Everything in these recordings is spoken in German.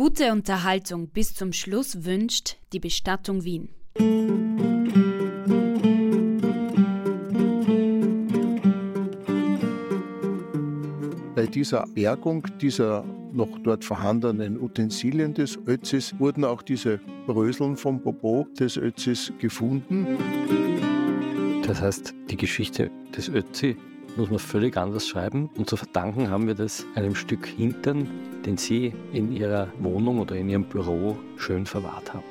Gute Unterhaltung bis zum Schluss wünscht die Bestattung Wien. Bei dieser Bergung dieser noch dort vorhandenen Utensilien des Ötzis wurden auch diese Bröseln vom Popo des Ötzis gefunden. Das heißt, die Geschichte des Ötzi muss man völlig anders schreiben und zu verdanken haben wir das einem Stück Hintern, den Sie in Ihrer Wohnung oder in Ihrem Büro schön verwahrt haben.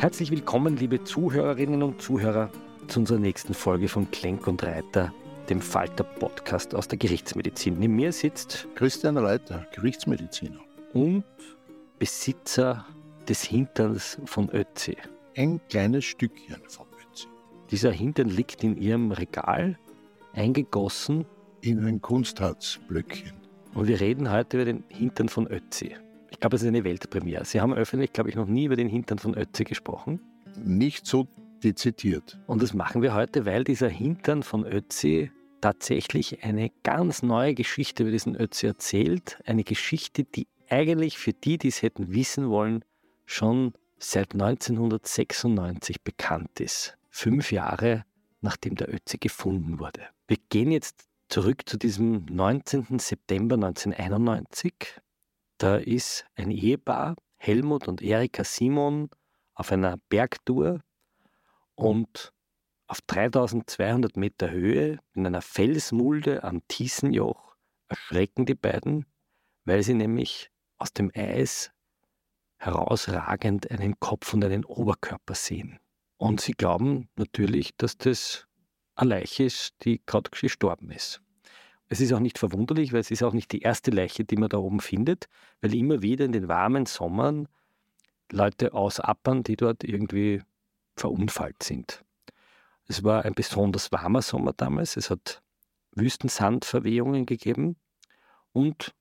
Herzlich willkommen, liebe Zuhörerinnen und Zuhörer, zu unserer nächsten Folge von Klenk und Reiter, dem Falter-Podcast aus der Gerichtsmedizin. Neben mir sitzt Christian Reiter, Gerichtsmediziner. und Besitzer des Hinterns von Ötzi. Ein kleines Stückchen vom Ötzi. Dieser Hintern liegt in Ihrem Regal, eingegossen, In ein Kunstharzblöckchen. und wir reden heute über den Hintern von Ötzi. Ich glaube, es ist eine Weltpremiere. Sie haben öffentlich, glaube ich, noch nie über den Hintern von Ötzi gesprochen. Nicht so dezidiert. Und das machen wir heute, weil dieser Hintern von Ötzi tatsächlich eine ganz neue Geschichte über diesen Ötzi erzählt. Eine Geschichte, die eigentlich für die, die es hätten wissen wollen, schon seit 1996 bekannt ist. Fünf Jahre nachdem der Ötzi gefunden wurde. Wir gehen jetzt zurück zu diesem 19. September 1991. Da ist ein Ehepaar, Helmut und Erika Simon, auf einer Bergtour und auf 3200 Meter Höhe in einer Felsmulde am Thiesenjoch erschrecken die beiden, weil sie nämlich aus dem Eis herausragend einen Kopf und einen Oberkörper sehen. Und sie glauben natürlich, dass das eine Leiche ist, die gerade gestorben ist. Es ist auch nicht verwunderlich, weil es ist auch nicht die erste Leiche, die man da oben findet, weil immer wieder in den warmen Sommern Leute ausappern, die dort irgendwie verunfallt sind. Es war ein besonders warmer Sommer damals. Es hat Wüstensandverwehungen gegeben. Und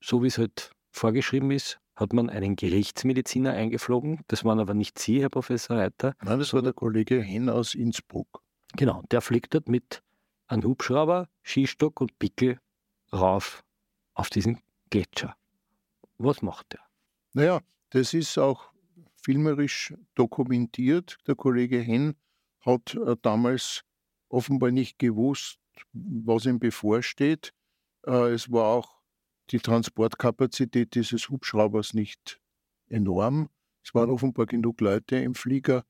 so wie es halt vorgeschrieben ist, hat man einen Gerichtsmediziner eingeflogen. Das waren aber nicht Sie, Herr Professor Reiter. Nein, das war der Kollege Henn aus Innsbruck. Genau, der fliegt dort mit einem Hubschrauber, Skistock und Pickel rauf auf diesen Gletscher. Was macht er? Naja, das ist auch filmerisch dokumentiert. Der Kollege Henn hat äh, damals offenbar nicht gewusst, was ihm bevorsteht. Äh, es war auch die Transportkapazität dieses Hubschraubers nicht enorm. Es waren offenbar genug Leute im Flieger.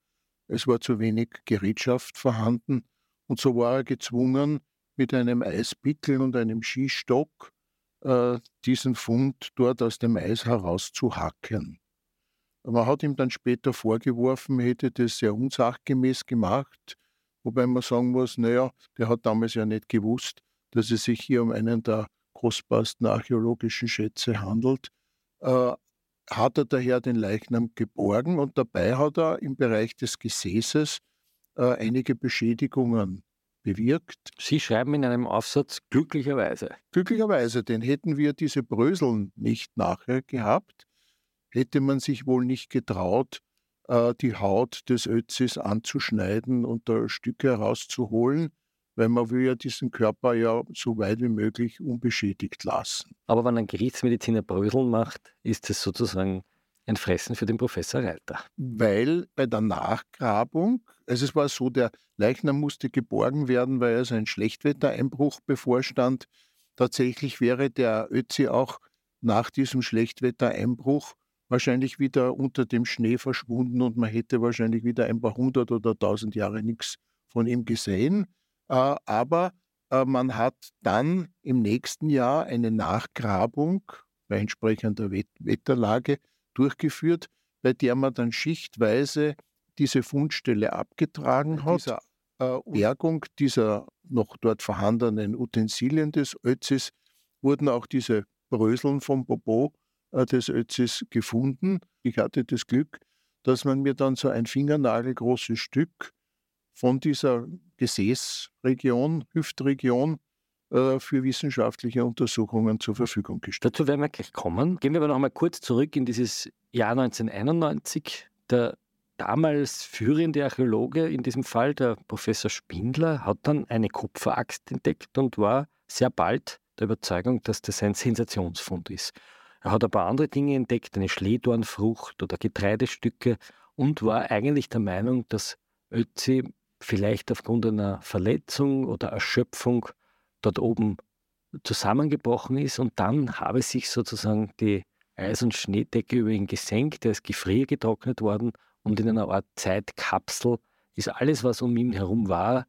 Es war zu wenig Gerätschaft vorhanden. Und so war er gezwungen, mit einem Eispickel und einem Skistock äh, diesen Fund dort aus dem Eis herauszuhacken. Man hat ihm dann später vorgeworfen, er hätte das sehr unsachgemäß gemacht, wobei man sagen muss, naja, der hat damals ja nicht gewusst, dass es sich hier um einen der kostbarsten archäologischen Schätze handelt. Äh, hat er daher den Leichnam geborgen und dabei hat er im Bereich des Gesäßes äh, einige Beschädigungen bewirkt. Sie schreiben in einem Aufsatz glücklicherweise. Glücklicherweise, denn hätten wir diese Bröseln nicht nachher gehabt, hätte man sich wohl nicht getraut, äh, die Haut des Ötzis anzuschneiden und da Stücke herauszuholen, weil man will ja diesen Körper ja so weit wie möglich unbeschädigt lassen. Aber wenn ein Gerichtsmediziner Bröseln macht, ist es sozusagen ein Fressen für den Professor Reiter. Weil bei der Nachgrabung, also es war so, der Leichnam musste geborgen werden, weil also ein Schlechtwettereinbruch bevorstand. Tatsächlich wäre der Ötzi auch nach diesem Schlechtwettereinbruch wahrscheinlich wieder unter dem Schnee verschwunden und man hätte wahrscheinlich wieder ein paar hundert oder tausend Jahre nichts von ihm gesehen. Äh, aber äh, man hat dann im nächsten Jahr eine Nachgrabung bei entsprechender Wet Wetterlage durchgeführt, bei der man dann schichtweise diese Fundstelle abgetragen hat, dieser äh, Bergung dieser noch dort vorhandenen Utensilien des Ötzis, wurden auch diese Bröseln vom äh, des Ötzis gefunden. Ich hatte das Glück, dass man mir dann so ein fingernagelgroßes Stück von dieser Gesäßregion, Hüftregion äh, für wissenschaftliche Untersuchungen zur Verfügung gestellt. Dazu werden wir gleich kommen. Gehen wir aber noch mal kurz zurück in dieses Jahr 1991. Der damals führende Archäologe in diesem Fall, der Professor Spindler, hat dann eine Kupferaxt entdeckt und war sehr bald der Überzeugung, dass das ein Sensationsfund ist. Er hat ein paar andere Dinge entdeckt, eine Schlehdornfrucht oder Getreidestücke und war eigentlich der Meinung, dass Ötzi vielleicht aufgrund einer Verletzung oder Erschöpfung dort oben zusammengebrochen ist und dann habe sich sozusagen die Eis- und Schneedecke über ihn gesenkt, er ist gefriergetrocknet worden und in einer Art Zeitkapsel ist alles, was um ihn herum war,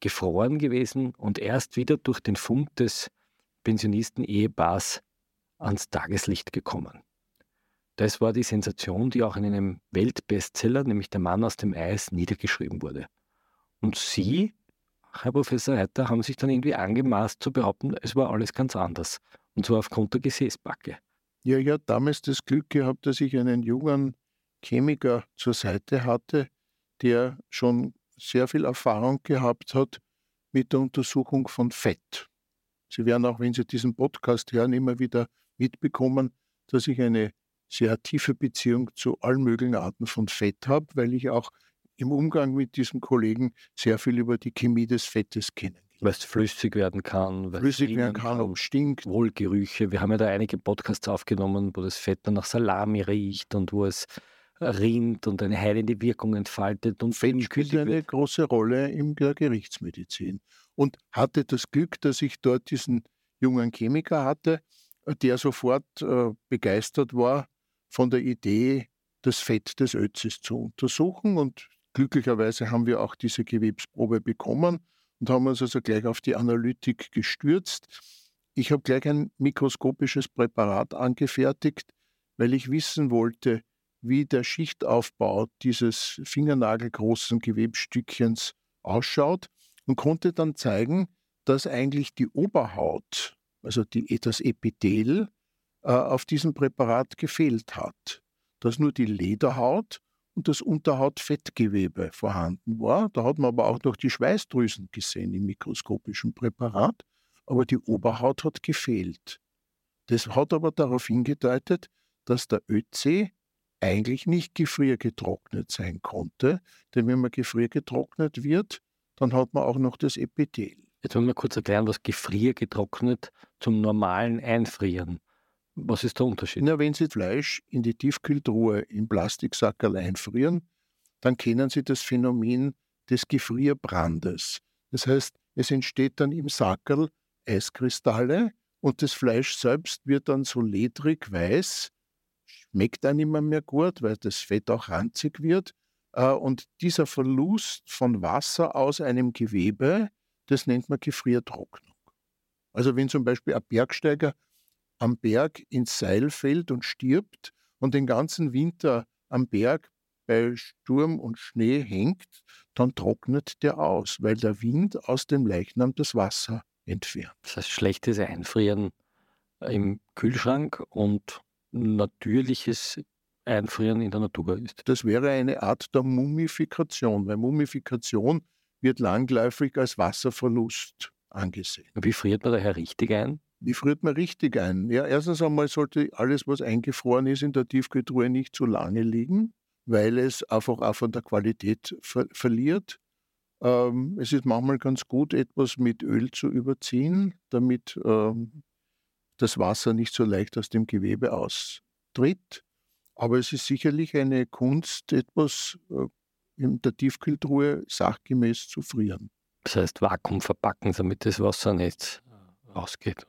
gefroren gewesen und erst wieder durch den Fund des Pensionisten-Ehepaars ans Tageslicht gekommen. Das war die Sensation, die auch in einem Weltbestseller, nämlich Der Mann aus dem Eis, niedergeschrieben wurde. Und Sie, Herr Professor Reiter, haben sich dann irgendwie angemaßt zu behaupten, es war alles ganz anders. Und zwar aufgrund der Gesäßbacke. Ja, ich hatte damals das Glück gehabt, dass ich einen jungen Chemiker zur Seite hatte, der schon sehr viel Erfahrung gehabt hat mit der Untersuchung von Fett. Sie werden auch, wenn Sie diesen Podcast hören, immer wieder mitbekommen, dass ich eine sehr tiefe Beziehung zu allen möglichen Arten von Fett habe, weil ich auch im Umgang mit diesem Kollegen sehr viel über die Chemie des Fettes kenne. Weil es flüssig werden kann, weil flüssig werden kann, ob stinkt. Wohlgerüche. Wir haben ja da einige Podcasts aufgenommen, wo das Fett dann nach Salami riecht und wo es rinnt und eine heilende Wirkung entfaltet. Und Fett spielt eine wird. große Rolle in der Gerichtsmedizin. Und hatte das Glück, dass ich dort diesen jungen Chemiker hatte, der sofort äh, begeistert war von der Idee, das Fett des Ötzis zu untersuchen. Und glücklicherweise haben wir auch diese Gewebsprobe bekommen und haben uns also gleich auf die Analytik gestürzt. Ich habe gleich ein mikroskopisches Präparat angefertigt, weil ich wissen wollte, wie der Schichtaufbau dieses fingernagelgroßen Gewebstückchens ausschaut und konnte dann zeigen, dass eigentlich die Oberhaut, also die, das Epithel, äh, auf diesem Präparat gefehlt hat. Dass nur die Lederhaut und das Unterhautfettgewebe vorhanden war. Da hat man aber auch noch die Schweißdrüsen gesehen im mikroskopischen Präparat, aber die Oberhaut hat gefehlt. Das hat aber darauf hingedeutet, dass der ÖC eigentlich nicht gefriergetrocknet sein konnte, denn wenn man gefriergetrocknet wird, dann hat man auch noch das Epithel. Jetzt wollen wir kurz erklären, was gefriergetrocknet zum normalen Einfrieren. Was ist der Unterschied? Na, wenn Sie Fleisch in die Tiefkühltruhe im Plastiksackerl einfrieren, dann kennen Sie das Phänomen des Gefrierbrandes. Das heißt, es entsteht dann im Sackerl Eiskristalle und das Fleisch selbst wird dann so ledrig weiß, schmeckt dann immer mehr gut, weil das Fett auch ranzig wird. Äh, und dieser Verlust von Wasser aus einem Gewebe, das nennt man Gefriertrocknung. Also wenn zum Beispiel ein Bergsteiger am Berg ins Seil fällt und stirbt und den ganzen Winter am Berg bei Sturm und Schnee hängt, dann trocknet der aus, weil der Wind aus dem Leichnam das Wasser entfernt. Das heißt, schlechtes Einfrieren im Kühlschrank und natürliches Einfrieren in der Natur ist. Das wäre eine Art der Mumifikation, weil Mumifikation wird langläufig als Wasserverlust angesehen. Wie friert man daher richtig ein? Wie friert man richtig ein? Ja, erstens einmal sollte alles, was eingefroren ist, in der Tiefkühltruhe nicht zu lange liegen, weil es einfach auch von der Qualität ver verliert. Ähm, es ist manchmal ganz gut, etwas mit Öl zu überziehen, damit ähm, das Wasser nicht so leicht aus dem Gewebe austritt. Aber es ist sicherlich eine Kunst, etwas äh, in der Tiefkühltruhe sachgemäß zu frieren. Das heißt Vakuum verpacken, damit das Wasser nicht rausgeht.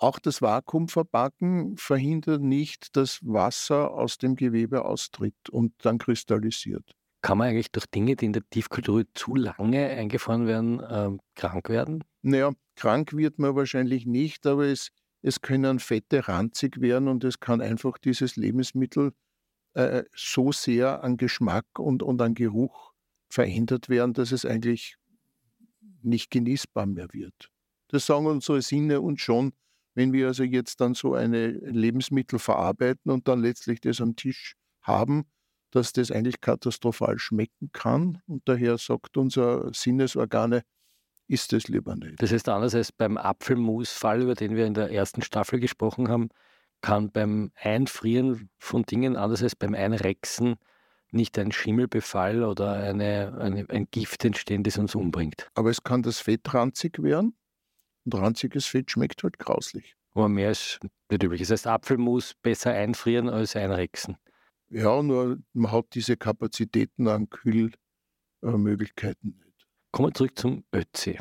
Auch das Vakuumverpacken verhindert nicht, dass Wasser aus dem Gewebe austritt und dann kristallisiert. Kann man eigentlich durch Dinge, die in der Tiefkühltruhe zu lange eingefroren werden, äh, krank werden? Naja, krank wird man wahrscheinlich nicht, aber es, es können Fette ranzig werden und es kann einfach dieses Lebensmittel äh, so sehr an Geschmack und, und an Geruch verändert werden, dass es eigentlich nicht genießbar mehr wird. Das sagen unsere Sinne uns schon, wenn wir also jetzt dann so eine Lebensmittel verarbeiten und dann letztlich das am Tisch haben, dass das eigentlich katastrophal schmecken kann. Und daher sagt unser Sinnesorgane, ist es lieber nicht. Das heißt, anders als beim Apfelmusfall, über den wir in der ersten Staffel gesprochen haben, kann beim Einfrieren von Dingen, anders als beim Einrexen, nicht ein Schimmelbefall oder eine, eine, ein Gift entstehen, das uns umbringt. Aber es kann das Fett ranzig werden und ranziges Fett schmeckt halt grauslich. Aber mehr ist nicht üblich. Das heißt, Apfelmus besser einfrieren als einrexen. Ja, nur man hat diese Kapazitäten an Kühlmöglichkeiten nicht. Kommen wir zurück zum Ötzi.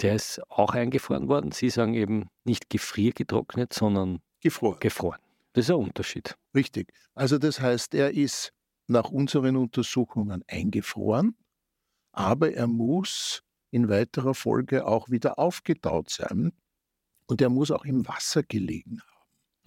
Der ist auch eingefroren worden. Sie sagen eben nicht gefriergetrocknet, sondern gefroren. gefroren. Das ist ein Unterschied. Richtig. Also das heißt, er ist nach unseren Untersuchungen eingefroren, aber er muss in weiterer Folge auch wieder aufgetaut sein und er muss auch im Wasser gelegen haben.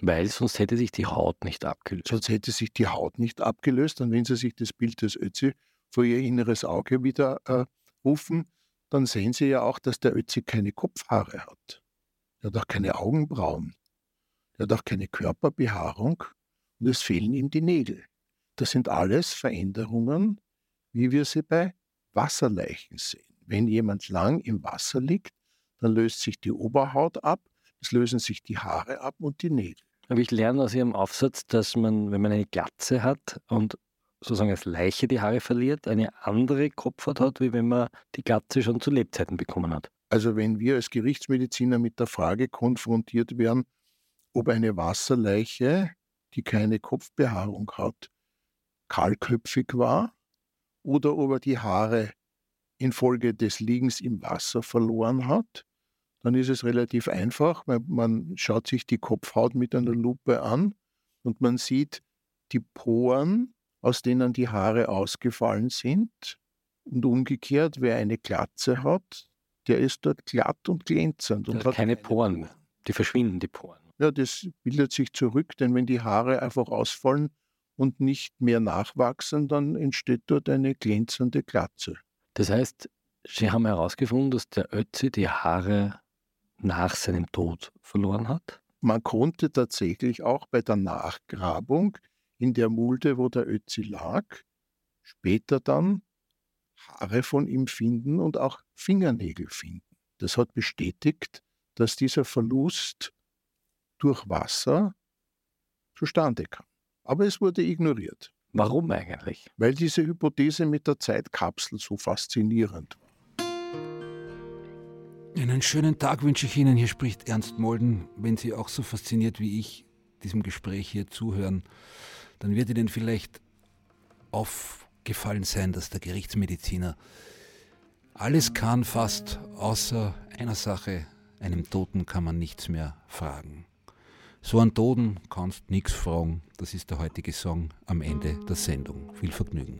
Weil sonst hätte sich die Haut nicht abgelöst. Sonst hätte sich die Haut nicht abgelöst. Und wenn Sie sich das Bild des Ötzi vor Ihr inneres Auge wieder äh, rufen, dann sehen Sie ja auch, dass der Ötzi keine Kopfhaare hat. Er hat auch keine Augenbrauen. Er hat auch keine Körperbehaarung und es fehlen ihm die Nägel. Das sind alles Veränderungen, wie wir sie bei Wasserleichen sehen. Wenn jemand lang im Wasser liegt, dann löst sich die Oberhaut ab, es lösen sich die Haare ab und die Nägel. Aber ich lerne aus Ihrem Aufsatz, dass man, wenn man eine Glatze hat und sozusagen als Leiche die Haare verliert, eine andere Kopfhaut hat, wie wenn man die Glatze schon zu Lebzeiten bekommen hat. Also wenn wir als Gerichtsmediziner mit der Frage konfrontiert werden, ob eine Wasserleiche, die keine Kopfbehaarung hat, kahlköpfig war oder ob er die Haare infolge des Liegens im Wasser verloren hat, dann ist es relativ einfach, weil man schaut sich die Kopfhaut mit einer Lupe an und man sieht die Poren, aus denen die Haare ausgefallen sind. Und umgekehrt, wer eine Glatze hat, der ist dort glatt und glänzend. Und hat keine, Poren mehr. Die verschwinden, die Poren. Ja, das bildet sich zurück, denn wenn die Haare einfach ausfallen und nicht mehr nachwachsen, dann entsteht dort eine glänzende Glatze. Das heißt, Sie haben herausgefunden, dass der Ötzi die Haare nach seinem Tod verloren hat? Man konnte tatsächlich auch bei der Nachgrabung in der Mulde, wo der Ötzi lag, später dann Haare von ihm finden und auch Fingernägel finden. Das hat bestätigt, dass dieser Verlust durch Wasser zustande kam. Aber es wurde ignoriert. Warum eigentlich? Weil diese Hypothese mit der Zeitkapsel so faszinierend war. Einen schönen Tag wünsche ich Ihnen. Hier spricht Ernst Molden. Wenn Sie auch so fasziniert wie ich diesem Gespräch hier zuhören, dann wird Ihnen vielleicht aufgefallen sein, dass der Gerichtsmediziner alles kann fast, außer einer Sache, einem Toten kann man nichts mehr fragen. So an Toten kannst nichts fragen. Das ist der heutige Song am Ende der Sendung. Viel Vergnügen.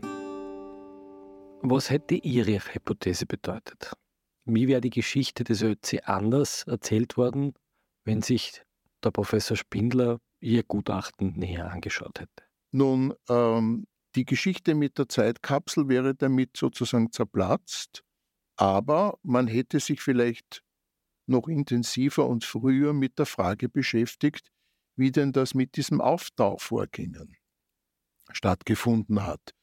Was hätte Ihre Hypothese bedeutet? Wie wäre die Geschichte des Ötzi anders erzählt worden, wenn sich der Professor Spindler Ihr Gutachten näher angeschaut hätte? Nun, ähm, die Geschichte mit der Zeitkapsel wäre damit sozusagen zerplatzt, aber man hätte sich vielleicht noch intensiver und früher mit der Frage beschäftigt, wie denn das mit diesem Auftauchvorgängen stattgefunden hat.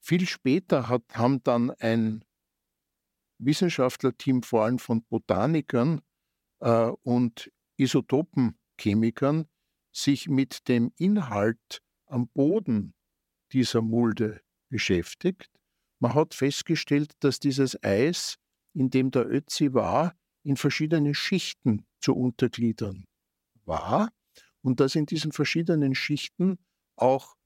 Viel später hat, haben dann ein Wissenschaftlerteam vor allem von Botanikern äh, und Isotopenchemikern sich mit dem Inhalt am Boden dieser Mulde beschäftigt. Man hat festgestellt, dass dieses Eis, in dem der Ötzi war, in verschiedene Schichten zu untergliedern war und dass in diesen verschiedenen Schichten auch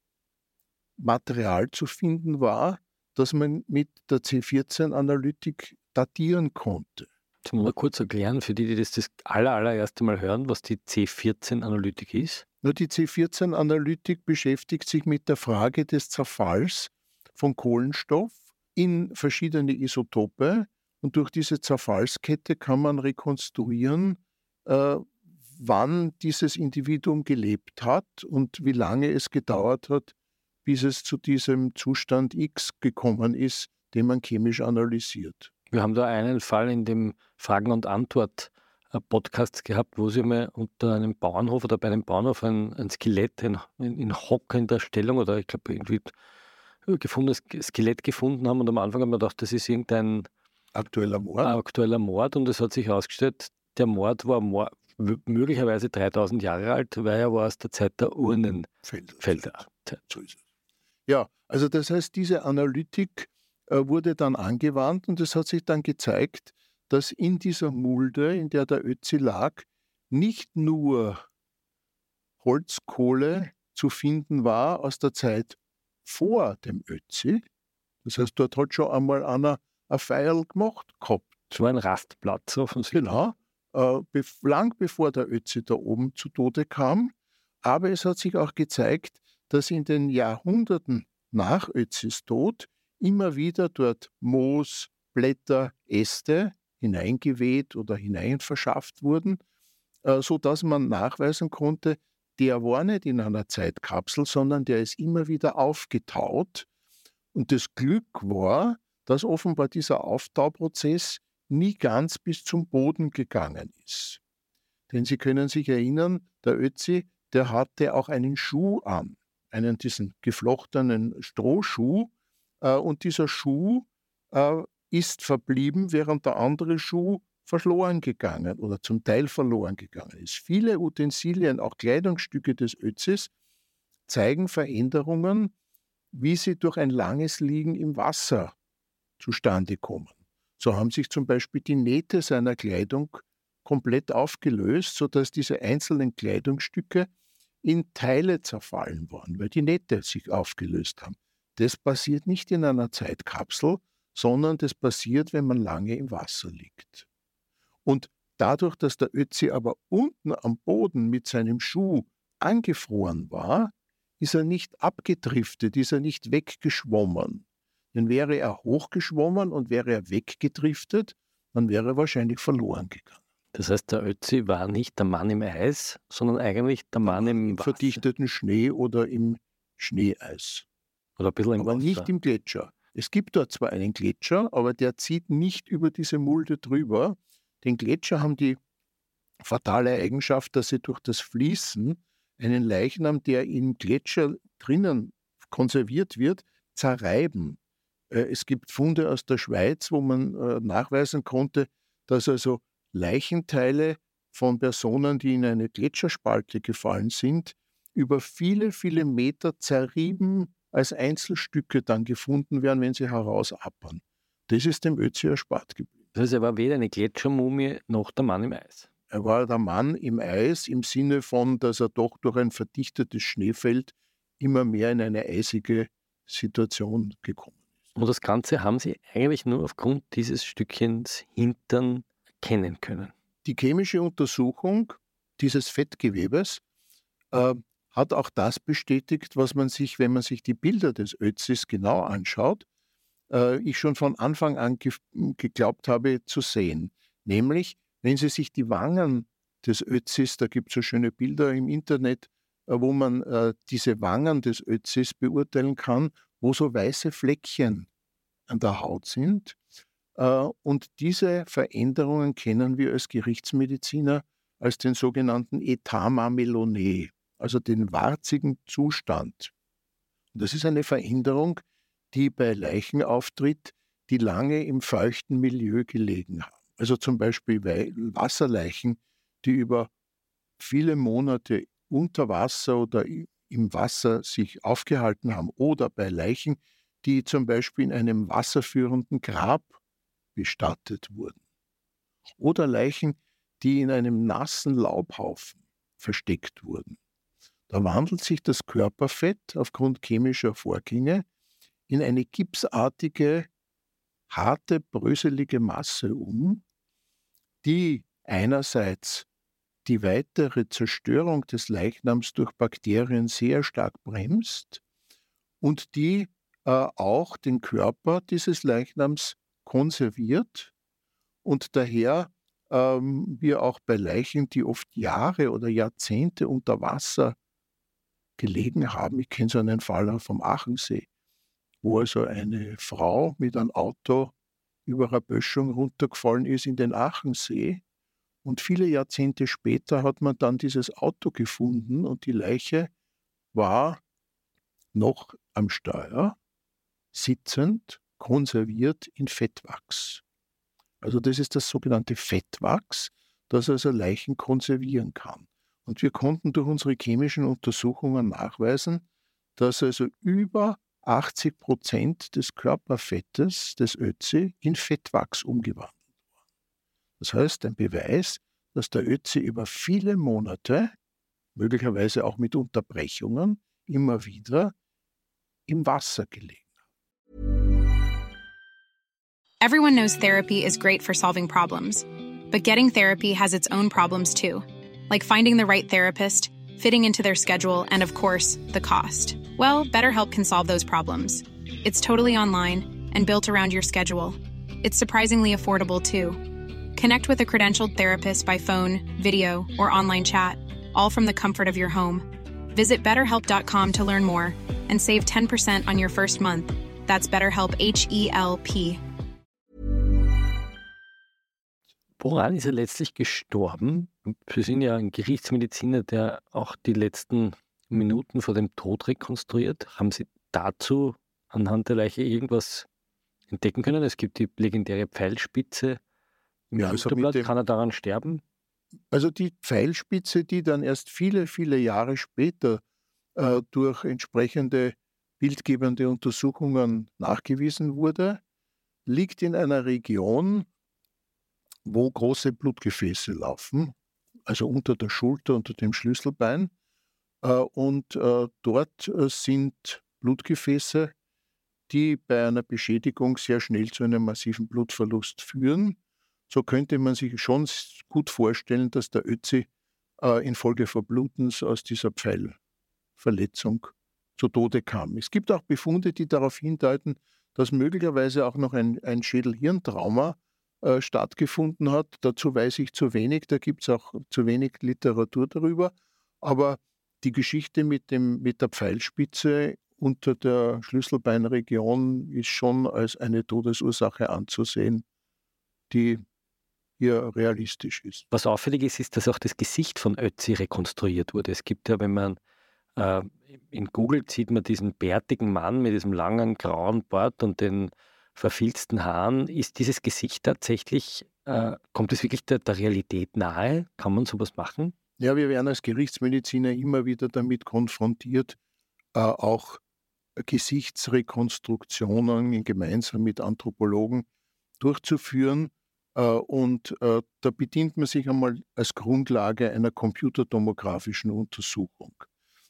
Material zu finden war, das man mit der C14-Analytik datieren konnte. Jetzt mal kurz erklären, für die, die das das aller, allererste Mal hören, was die C14-Analytik ist. Nur die C14-Analytik beschäftigt sich mit der Frage des Zerfalls von Kohlenstoff in verschiedene Isotope. Und durch diese Zerfallskette kann man rekonstruieren, äh, wann dieses Individuum gelebt hat und wie lange es gedauert hat, bis es zu diesem Zustand X gekommen ist, den man chemisch analysiert. Wir haben da einen Fall in dem Fragen- und Antwort-Podcast gehabt, wo sie mal unter einem Bauernhof oder bei einem Bauernhof ein, ein Skelett in, in, in hockender Stellung oder ich glaube irgendwie gefundenes Skelett gefunden haben und am Anfang haben wir gedacht, das ist irgendein aktueller Mord. Aktueller Mord und es hat sich herausgestellt, der Mord war Mord, möglicherweise 3000 Jahre alt, weil er war aus der Zeit der Urnenfelder. So ist es. Ja, also das heißt, diese Analytik äh, wurde dann angewandt und es hat sich dann gezeigt, dass in dieser Mulde, in der der Ötzi lag, nicht nur Holzkohle zu finden war aus der Zeit vor dem Ötzi, das heißt, dort hat schon einmal einer ein Feierl gemacht gehabt. So ein Rastplatz offensichtlich. Genau, äh, lang bevor der Ötzi da oben zu Tode kam. Aber es hat sich auch gezeigt, dass in den Jahrhunderten nach Ötzis Tod immer wieder dort Moos, Blätter, Äste hineingeweht oder hineinverschafft wurden, äh, sodass man nachweisen konnte, der war nicht in einer Zeitkapsel, sondern der ist immer wieder aufgetaut. Und das Glück war, dass offenbar dieser Auftauprozess nie ganz bis zum Boden gegangen ist. Denn Sie können sich erinnern, der Ötzi, der hatte auch einen Schuh an, einen diesen geflochtenen Strohschuh, äh, und dieser Schuh äh, ist verblieben, während der andere Schuh verloren gegangen oder zum Teil verloren gegangen ist. Viele Utensilien, auch Kleidungsstücke des Ötzis, zeigen Veränderungen, wie sie durch ein langes Liegen im Wasser zustande kommen. So haben sich zum Beispiel die Nähte seiner Kleidung komplett aufgelöst, sodass diese einzelnen Kleidungsstücke in Teile zerfallen waren, weil die Nähte sich aufgelöst haben. Das passiert nicht in einer Zeitkapsel, sondern das passiert, wenn man lange im Wasser liegt. Und dadurch, dass der Ötzi aber unten am Boden mit seinem Schuh angefroren war, ist er nicht abgedriftet, ist er nicht weggeschwommen. Denn wäre er hochgeschwommen und wäre er weggedriftet, dann wäre er wahrscheinlich verloren gegangen. Das heißt, der Ötzi war nicht der Mann im Eis, sondern eigentlich der Mann im Wasser. verdichteten Schnee oder im Schneeeis. Oder ein bisschen im Aber Wasser. nicht im Gletscher. Es gibt dort zwar einen Gletscher, aber der zieht nicht über diese Mulde drüber. Den Gletscher haben die fatale Eigenschaft, dass sie durch das Fließen einen Leichnam, der im Gletscher drinnen konserviert wird, zerreiben. Äh, es gibt Funde aus der Schweiz, wo man äh, nachweisen konnte, dass also Leichenteile von Personen, die in eine Gletscherspalte gefallen sind, über viele, viele Meter zerrieben als Einzelstücke dann gefunden werden, wenn sie herausappern. Das ist dem Ötzi erspart geblieben. Das heißt, er war weder eine Gletschermumie noch der Mann im Eis. Er war der Mann im Eis im Sinne von, dass er doch durch ein verdichtetes Schneefeld immer mehr in eine eisige Situation gekommen ist. Und das Ganze haben Sie eigentlich nur aufgrund dieses Stückchens Hintern kennen können. Die chemische Untersuchung dieses Fettgewebes äh, hat auch das bestätigt, was man sich, wenn man sich die Bilder des Ötzis genau anschaut, äh, ich schon von Anfang an ge geglaubt habe zu sehen. Nämlich, wenn Sie sich die Wangen des Ötzis, da gibt es so schöne Bilder im Internet, äh, wo man äh, diese Wangen des Ötzis beurteilen kann, wo so weiße Fleckchen an der Haut sind. Äh, und diese Veränderungen kennen wir als Gerichtsmediziner als den sogenannten Etama melonae also den warzigen Zustand. Das ist eine Veränderung, die bei Leichen auftritt, die lange im feuchten Milieu gelegen haben. Also zum Beispiel Wasserleichen, die über viele Monate unter Wasser oder im Wasser sich aufgehalten haben. Oder bei Leichen, die zum Beispiel in einem wasserführenden Grab bestattet wurden. Oder Leichen, die in einem nassen Laubhaufen versteckt wurden. Da wandelt sich das Körperfett aufgrund chemischer Vorgänge in eine gipsartige, harte, bröselige Masse um, die einerseits die weitere Zerstörung des Leichnams durch Bakterien sehr stark bremst und die äh, auch den Körper dieses Leichnams konserviert und daher ähm, wir auch bei Leichen, die oft Jahre oder Jahrzehnte unter Wasser gelegen haben. Ich kenne so einen Fall vom Achensee, wo also eine Frau mit einem Auto über eine Böschung runtergefallen ist in den Achensee. Und viele Jahrzehnte später hat man dann dieses Auto gefunden und die Leiche war noch am Steuer, sitzend, konserviert in Fettwachs. Also das ist das sogenannte Fettwachs, das also Leichen konservieren kann. Und wir konnten durch unsere chemischen Untersuchungen nachweisen, dass also über 80 Prozent des Körperfettes des Ötzi in Fettwachs umgewandelt. Das heißt, ein Beweis, dass der Ötzi über viele Monate, möglicherweise auch mit Unterbrechungen, immer wieder im Wasser gelegen. Everyone knows therapy is great for solving problems, but getting therapy has its own problems too, like finding the right therapist, fitting into their schedule, and of course, the cost. Well, BetterHelp can solve those problems. It's totally online and built around your schedule. It's surprisingly affordable too. Connect with a credentialed therapist by phone, video, or online chat, all from the comfort of your home. Visit betterhelp.com to learn more and save 10% on your first month. That's BetterHelp H E L P. Woran ist er letztlich gestorben? Sie sind ja ein Gerichtsmediziner, der auch die letzten Minuten vor dem Tod rekonstruiert. Haben Sie dazu anhand der Leiche irgendwas entdecken können? Es gibt die legendäre Pfeilspitze im Ja, Schulterblatt. Kann er daran sterben? Also die Pfeilspitze, die dann erst viele, viele Jahre später äh, durch entsprechende bildgebende Untersuchungen nachgewiesen wurde, liegt in einer Region, wo große Blutgefäße laufen, also unter der Schulter, unter dem Schlüsselbein. Äh, und äh, dort äh, sind Blutgefäße, die bei einer Beschädigung sehr schnell zu einem massiven Blutverlust führen. So könnte man sich schon gut vorstellen, dass der Ötzi äh, infolge Verblutens aus dieser Pfeilverletzung zu Tode kam. Es gibt auch Befunde, die darauf hindeuten, dass möglicherweise auch noch ein, ein Schädel-Hirntrauma äh, stattgefunden hat. Dazu weiß ich zu wenig, da gibt es auch zu wenig Literatur darüber. Aber die Geschichte mit, dem, mit der Pfeilspitze unter der Schlüsselbeinregion ist schon als eine Todesursache anzusehen, die hier realistisch ist. Was auffällig ist, ist, dass auch das Gesicht von Ötzi rekonstruiert wurde. Es gibt ja, wenn man äh, in Google sieht man diesen bärtigen Mann mit diesem langen grauen Bart und den verfilzten Haaren. Ist dieses Gesicht tatsächlich, äh, kommt es wirklich der, der Realität nahe? Kann man sowas machen? Ja, wir werden als Gerichtsmediziner immer wieder damit konfrontiert, äh, auch Gesichtsrekonstruktionen gemeinsam mit Anthropologen durchzuführen. Äh, und äh, da bedient man sich einmal als Grundlage einer computertomografischen Untersuchung.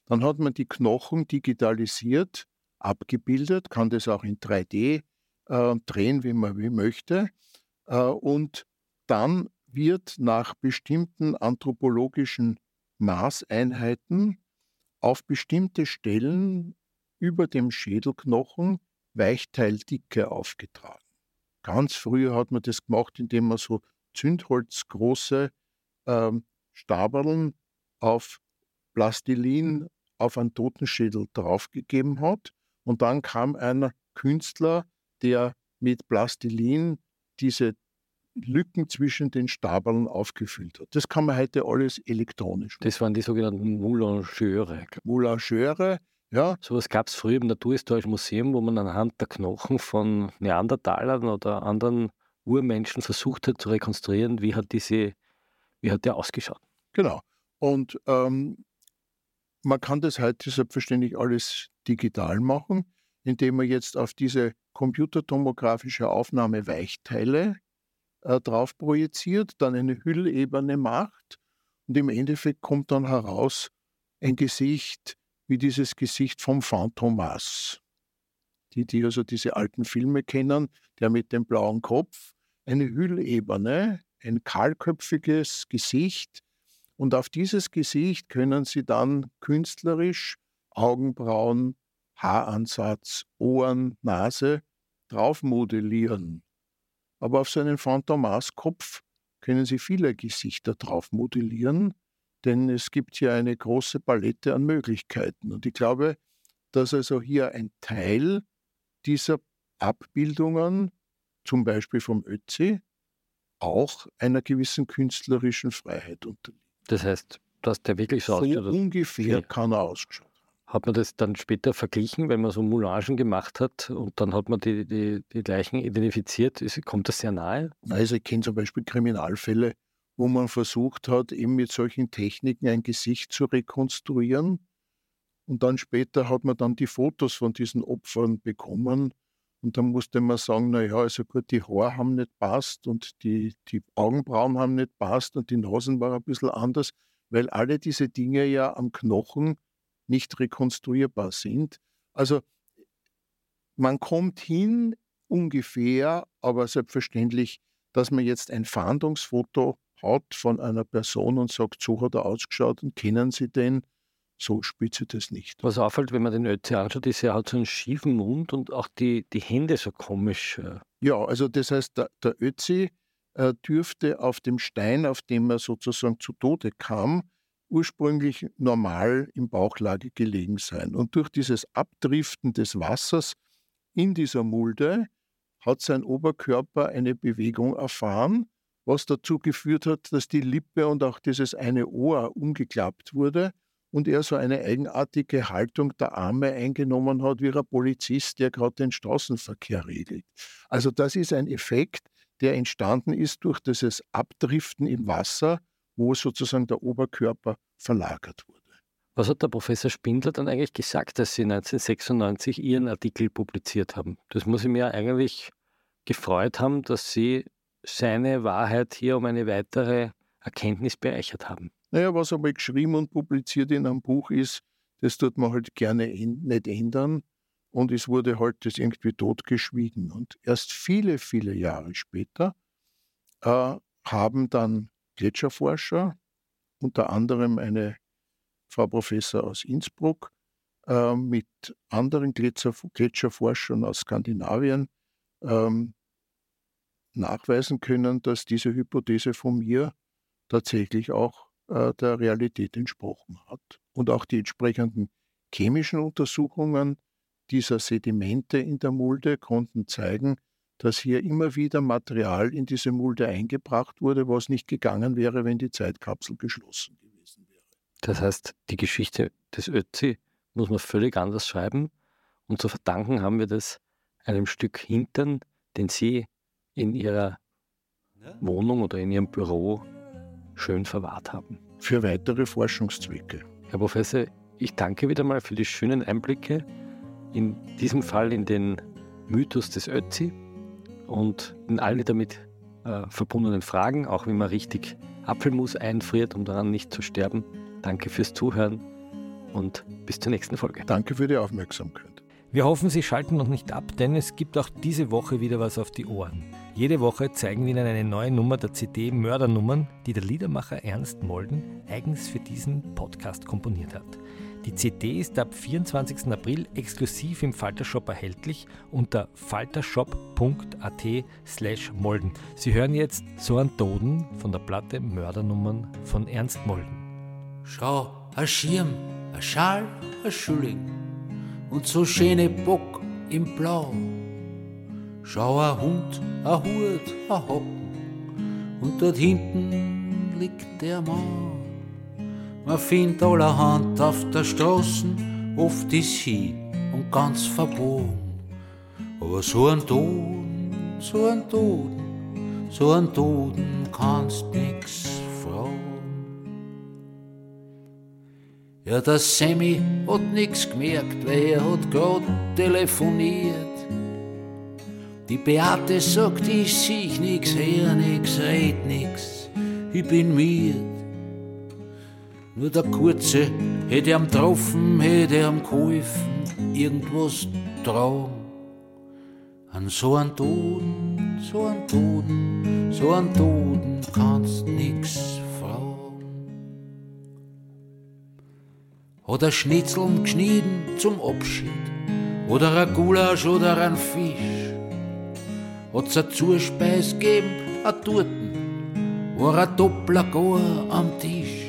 Dann hat man die Knochen digitalisiert, abgebildet, kann das auch in 3D äh, drehen, wie man wie möchte. Und dann wird nach bestimmten anthropologischen Maßeinheiten auf bestimmte Stellen über dem Schädelknochen Weichteildicke aufgetragen. Ganz früher hat man das gemacht, indem man so zündholzgroße ähm, Stabeln auf Plastilin auf einen Totenschädel draufgegeben hat. Und dann kam ein Künstler, der mit Plastilin diese Lücken zwischen den Stabeln aufgefüllt hat. Das kann man heute alles elektronisch machen. Das waren die sogenannten Moulangeure. Moulageure, ja, Sowas gab es früher im Naturhistorischen Museum, wo man anhand der Knochen von Neandertalern oder anderen Urmenschen versucht hat zu rekonstruieren, wie hat diese, wie hat der ausgeschaut. Genau. Und ähm, man kann das heute selbstverständlich alles digital machen, indem man jetzt auf diese computertomografische Aufnahme Weichteile äh, drauf projiziert, dann eine Hüllebene macht und im Endeffekt kommt dann heraus ein Gesicht wie dieses Gesicht vom Phantomas. Die, die also diese alten Filme kennen, der mit dem blauen Kopf, eine Hüllebene, ein kahlköpfiges Gesicht, und auf dieses Gesicht können Sie dann künstlerisch Augenbrauen, Haaransatz, Ohren, Nase drauf modellieren. Aber auf so einen Phantomaskopf können Sie viele Gesichter drauf modellieren, Denn es gibt hier eine große Palette an Möglichkeiten. Und ich glaube, dass also hier ein Teil dieser Abbildungen, zum Beispiel vom Ötzi, auch einer gewissen künstlerischen Freiheit unterliegt. Das heißt, dass der wirklich so, so ausschaut. ungefähr okay. kann er ausgeschaut Hat man das dann später verglichen, wenn man so Moulagen gemacht hat und dann hat man die, die, die Leichen identifiziert? Kommt das sehr nahe? Also ich kenne zum Beispiel Kriminalfälle, wo man versucht hat, eben mit solchen Techniken ein Gesicht zu rekonstruieren. Und dann später hat man dann die Fotos von diesen Opfern bekommen. Und dann musste man sagen, naja, also gut, die Haare haben nicht passt und die, die Augenbrauen haben nicht passt und die Nasen waren ein bisschen anders, weil alle diese Dinge ja am Knochen nicht rekonstruierbar sind. Also man kommt hin ungefähr, aber selbstverständlich, dass man jetzt ein Fahndungsfoto hat von einer Person und sagt, so hat er ausgeschaut und kennen Sie den? So spielt sie das nicht. Was auffällt, wenn man den Ötzi anschaut, ist, er hat so einen schiefen Mund und auch die, die Hände so komisch. Äh. Ja, also das heißt, der, der Ötzi äh, dürfte auf dem Stein, auf dem er sozusagen zu Tode kam, ursprünglich normal im Bauchlage gelegen sein. Und durch dieses Abdriften des Wassers in dieser Mulde hat sein Oberkörper eine Bewegung erfahren was dazu geführt hat, dass die Lippe und auch dieses eine Ohr umgeklappt wurde und er so eine eigenartige Haltung der Arme eingenommen hat, wie ein Polizist, der gerade den Straßenverkehr regelt. Also das ist ein Effekt, der entstanden ist durch dieses Abdriften im Wasser, wo sozusagen der Oberkörper verlagert wurde. Was hat der Professor Spindler dann eigentlich gesagt, dass Sie 1996 Ihren Artikel publiziert haben? Das muss ich mir eigentlich gefreut haben, dass Sie seine Wahrheit hier um eine weitere Erkenntnis bereichert haben. Naja, was einmal geschrieben und publiziert in einem Buch ist, das tut man halt gerne nicht ändern. Und es wurde halt das irgendwie totgeschwiegen. Und erst viele, viele Jahre später äh, haben dann Gletscherforscher, unter anderem eine Frau Professor aus Innsbruck, äh, mit anderen Gletscher, Gletscherforschern aus Skandinavien ähm, nachweisen können, dass diese Hypothese von mir tatsächlich auch äh, der Realität entsprochen hat. Und auch die entsprechenden chemischen Untersuchungen dieser Sedimente in der Mulde konnten zeigen, dass hier immer wieder Material in diese Mulde eingebracht wurde, was nicht gegangen wäre, wenn die Zeitkapsel geschlossen gewesen wäre. Das heißt, die Geschichte des Ötzi muss man völlig anders schreiben und zu verdanken haben wir das einem Stück Hintern, den Sie in ihrer Wohnung oder in ihrem Büro schön verwahrt haben. Für weitere Forschungszwecke. Herr Professor, ich danke wieder mal für die schönen Einblicke, in diesem Fall in den Mythos des Ötzi und in alle damit äh, verbundenen Fragen, auch wie man richtig Apfelmus einfriert, um daran nicht zu sterben. Danke fürs Zuhören und bis zur nächsten Folge. Danke für die Aufmerksamkeit. Wir hoffen, Sie schalten noch nicht ab, denn es gibt auch diese Woche wieder was auf die Ohren. Jede Woche zeigen wir Ihnen eine neue Nummer der CD Mördernummern, die der Liedermacher Ernst Molden eigens für diesen Podcast komponiert hat. Die CD ist ab 24. April exklusiv im Faltershop erhältlich unter faltershop.at slash Molden. Sie hören jetzt so an Toden von der Platte Mördernummern von Ernst Molden. Schau, ein Schirm, ein Schal, ein Schulling und so schöne Bock im Blau Schau, ein Hund, ein Hut, ein Hoppen und dort hinten liegt der Mann. Man findet allerhand auf der Straßen, oft ist sie und ganz verbogen. Aber so ein Toten, so ein Toten, so ein Toten kannst nix fragen. Ja, der Sammy hat nix gemerkt, weil er hat grad telefoniert. Die Beate sagt, ich sieh nix, hör nix, red nix, ich bin müd. Nur der Kurze hätte am getroffen, hätte am geholfen, irgendwas tragen. An so ein Toten, so ein Toten, so ein Toten kannst nix fragen. Hat er Schnitzeln geschnitten zum Abschied, oder ein Gulasch oder ein Fisch hat's eine Zuspeis gegeben, a Torten, war ein Doppler gar am Tisch.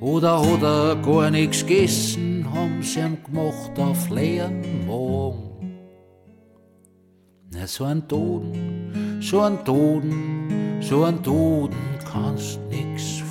Oder hat er gar nichts gegessen, haben sie ihm gemacht auf leeren Magen. Na, so ein Toten, so ein Toten, so ein Toten kannst nix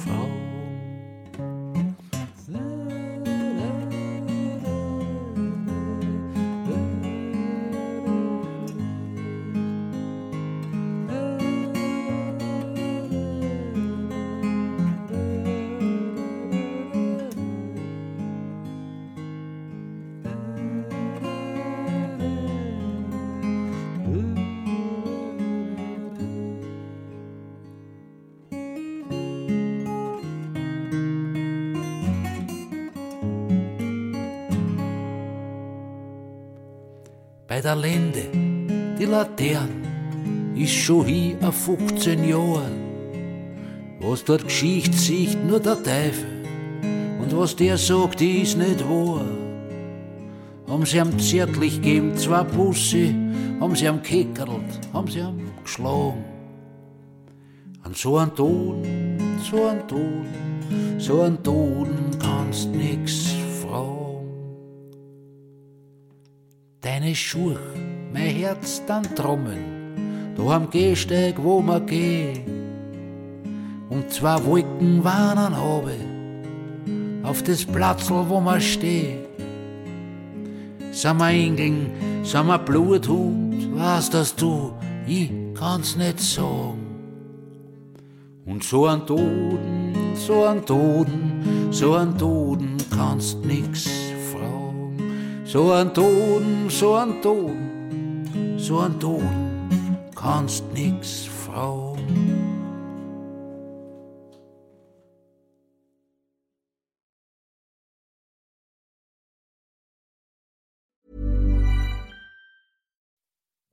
bei der Lende, die Laterne, ist schon hier a 15 Jahre. Was dort Geschichte sieht, nur der Teufel. Und was der sagt, ist nicht wahr. Haben sie am zärtlich gegeben, zwei Busse, haben sie am gekickert, haben sie am geschlagen. An so ein Ton, so ein Ton, so ein Ton kannst nix deine Schuhe, mein Herz dann trommeln, da am Gehsteig, wo ma geh. Und zwei Wolken warnen habe, auf das Platzl, wo ma steh. Sag ma Engeln, sag ma Bluthund, was das du, ich kann's nicht sagen. Und so ein Toten, so ein Toten, so ein Toten kannst nix so ein Ton, so ein Ton, so ein Ton, kannst nix Frau.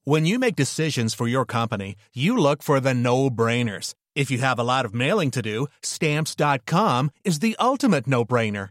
When you make decisions for your company, you look for the no-brainers. If you have a lot of mailing to do, stamps.com is the ultimate no-brainer.